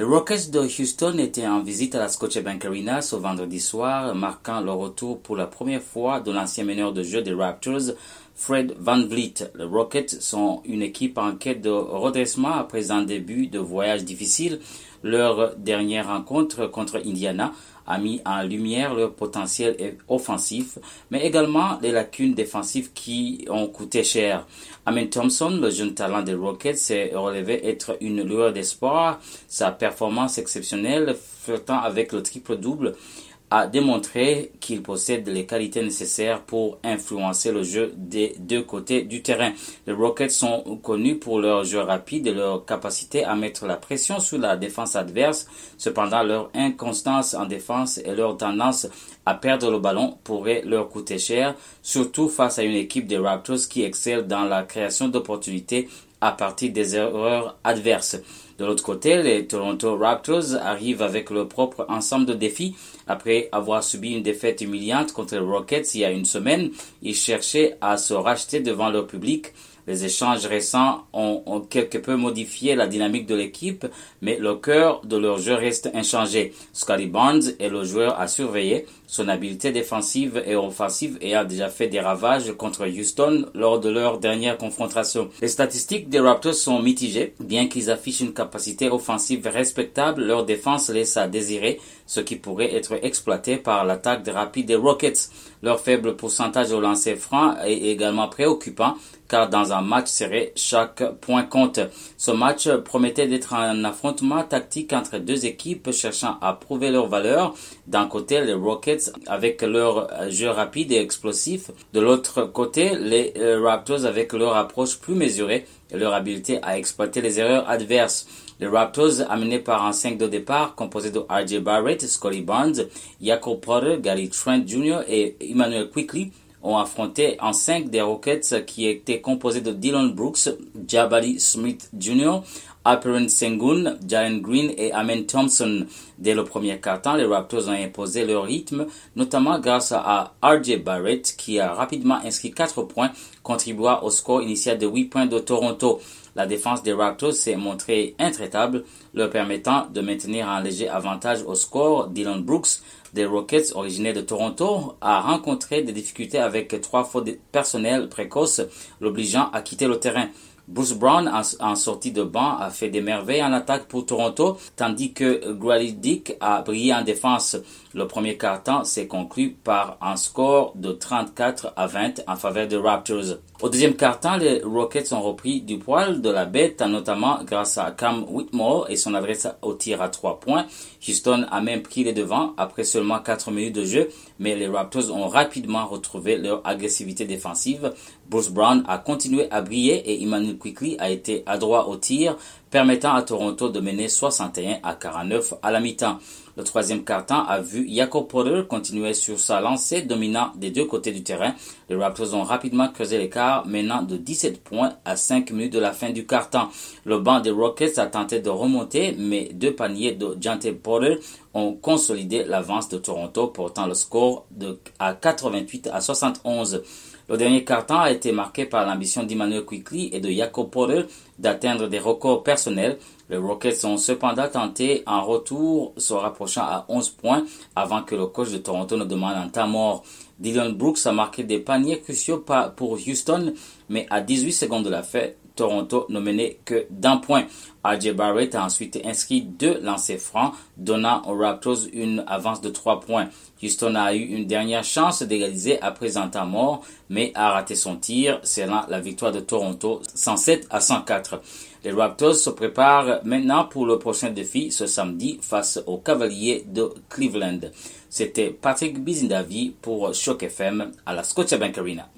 Les Rockets de Houston étaient en visite à la Scotiabank Arena ce vendredi soir, marquant le retour pour la première fois de l'ancien meneur de jeu des Raptors, Fred Van Vliet. Les Rockets sont une équipe en quête de redressement après un début de voyage difficile. Leur dernière rencontre contre Indiana a mis en lumière leur potentiel offensif, mais également les lacunes défensives qui ont coûté cher. Amen Thompson, le jeune talent des Rockets, s'est relevé être une lueur d'espoir. Sa performance exceptionnelle, flirtant avec le triple-double, a démontré qu'il possède les qualités nécessaires pour influencer le jeu des deux côtés du terrain. Les Rockets sont connus pour leur jeu rapide et leur capacité à mettre la pression sur la défense adverse. Cependant, leur inconstance en défense et leur tendance à perdre le ballon pourraient leur coûter cher, surtout face à une équipe des Raptors qui excelle dans la création d'opportunités à partir des erreurs adverses. De l'autre côté, les Toronto Raptors arrivent avec leur propre ensemble de défis. Après avoir subi une défaite humiliante contre les Rockets il y a une semaine, ils cherchaient à se racheter devant leur public. Les échanges récents ont, quelque peu modifié la dynamique de l'équipe, mais le cœur de leur jeu reste inchangé. Scotty Barnes est le joueur à surveiller. Son habileté défensive et offensive a déjà fait des ravages contre Houston lors de leur dernière confrontation. Les statistiques des Raptors sont mitigées. Bien qu'ils affichent une capacité offensive respectable, leur défense laisse à désirer, ce qui pourrait être exploité par l'attaque rapide des Rockets. Leur faible pourcentage au lancer franc est également préoccupant car dans un match serré, chaque point compte. Ce match promettait d'être un affrontement tactique entre deux équipes cherchant à prouver leur valeur. D'un côté, les Rockets avec leur jeu rapide et explosif. De l'autre côté, les Raptors avec leur approche plus mesurée leur habileté à exploiter les erreurs adverses. Les Raptors, amenés par un 5 de départ composé de RJ Barrett, Scotty Barnes, Jacob Potter, Gary Trent Jr. et Emmanuel Quickly, ont affronté en 5 des Rockets qui étaient composés de Dylan Brooks, Jabari Smith Jr., Alperen Sengun, Jalen Green et Amen Thompson. Dès le premier quart-temps, les Raptors ont imposé leur rythme, notamment grâce à RJ Barrett qui a rapidement inscrit 4 points, contribuant au score initial de 8 points de Toronto. La défense des Raptors s'est montrée intraitable, leur permettant de maintenir un léger avantage au score. Dylan Brooks des Rockets, originaire de Toronto, a rencontré des difficultés avec trois fautes personnelles précoces, l'obligeant à quitter le terrain. Bruce Brown, en, sortie de banc, a fait des merveilles en attaque pour Toronto, tandis que Grady Dick a brillé en défense. Le premier quart-temps s'est conclu par un score de 34 à 20 en faveur des Raptors. Au deuxième quart-temps, les Rockets ont repris du poil de la bête, notamment grâce à Cam Whitmore et son adresse au tir à trois points. Houston a même pris les devants après seulement 4 minutes de jeu, mais les Raptors ont rapidement retrouvé leur agressivité défensive. Bruce Brown a continué à briller et Emmanuel Quickly a été adroit au tir, permettant à Toronto de mener 61 à 49 à la mi-temps. Le troisième quart-temps a vu Jacob Porter continuer sur sa lancée dominant des deux côtés du terrain. Les Raptors ont rapidement creusé l'écart, menant de 17 points à 5 minutes de la fin du quart-temps. Le banc des Rockets a tenté de remonter, mais deux paniers de Jante Porter ont consolidé l'avance de Toronto, portant le score à 88 à 71. Le dernier quart-temps a été marqué par l'ambition d'Emmanuel Quickly et de Jacob Porter d'atteindre des records personnels. Les Rockets ont cependant tenté un retour se rapprochant à 11 points avant que le coach de Toronto ne demande un temps mort. Dylan Brooks a marqué des paniers cruciaux pour Houston, mais à 18 secondes de la fête, Toronto ne menait que d'un point. RJ Barrett a ensuite inscrit deux lancers francs, donnant aux Raptors une avance de trois points. Houston a eu une dernière chance d'égaliser après un temps mort, mais a raté son tir, scellant la victoire de Toronto 107 à 104. Les Raptors se préparent maintenant pour le prochain défi ce samedi face aux Cavaliers de Cleveland. C'était Patrick Bizindavi pour Shock FM à la Scotiabank Arena.